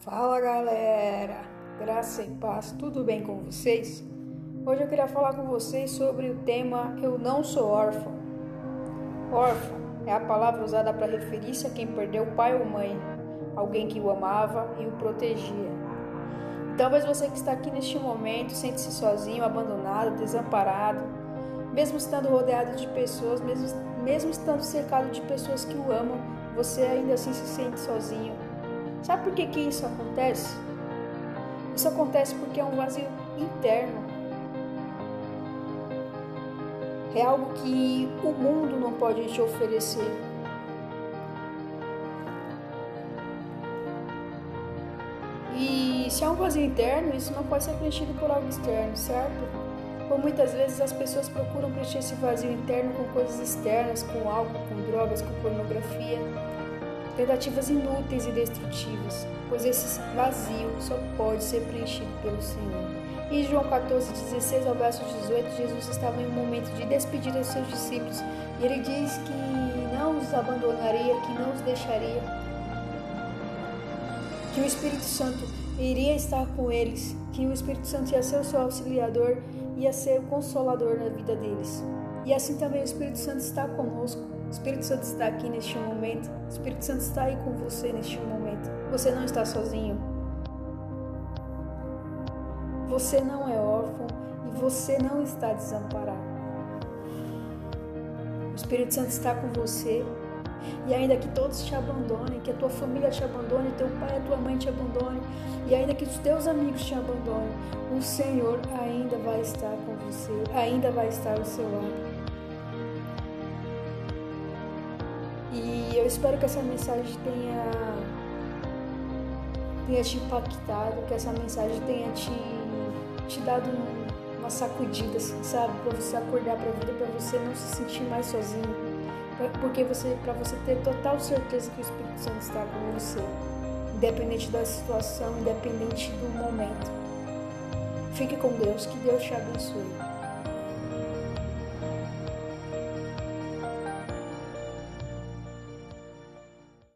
Fala galera, graça e paz, tudo bem com vocês? Hoje eu queria falar com vocês sobre o tema Eu Não Sou Órfão. Órfão é a palavra usada para referir-se a quem perdeu pai ou mãe, alguém que o amava e o protegia. Talvez você que está aqui neste momento sente-se sozinho, abandonado, desamparado, mesmo estando rodeado de pessoas, mesmo, mesmo estando cercado de pessoas que o amam, você ainda assim se sente sozinho Sabe por que, que isso acontece? Isso acontece porque é um vazio interno. É algo que o mundo não pode te oferecer. E se é um vazio interno, isso não pode ser preenchido por algo externo, certo? Por muitas vezes as pessoas procuram preencher esse vazio interno com coisas externas, com álcool, com drogas, com pornografia tentativas inúteis e destrutivas, pois esse vazio só pode ser preenchido pelo Senhor. Em João 14, 16 ao verso 18, Jesus estava em um momento de despedida dos seus discípulos e ele diz que não os abandonaria, que não os deixaria, que o Espírito Santo iria estar com eles, que o Espírito Santo ia ser o seu auxiliador, ia ser o consolador na vida deles. E assim também o Espírito Santo está conosco. O Espírito Santo está aqui neste momento. O Espírito Santo está aí com você neste momento. Você não está sozinho. Você não é órfão e você não está desamparado. O Espírito Santo está com você. E ainda que todos te abandonem, que a tua família te abandone, teu pai e a tua mãe te abandone, e ainda que os teus amigos te abandonem, o Senhor ainda vai estar com você, ainda vai estar ao seu lado. E eu espero que essa mensagem tenha, tenha te impactado, que essa mensagem tenha te, te dado uma sacudida, assim, sabe? Para você acordar para a vida, para você não se sentir mais sozinho. Porque você, para você ter total certeza que o Espírito Santo está com você, independente da situação, independente do momento. Fique com Deus, que Deus te abençoe.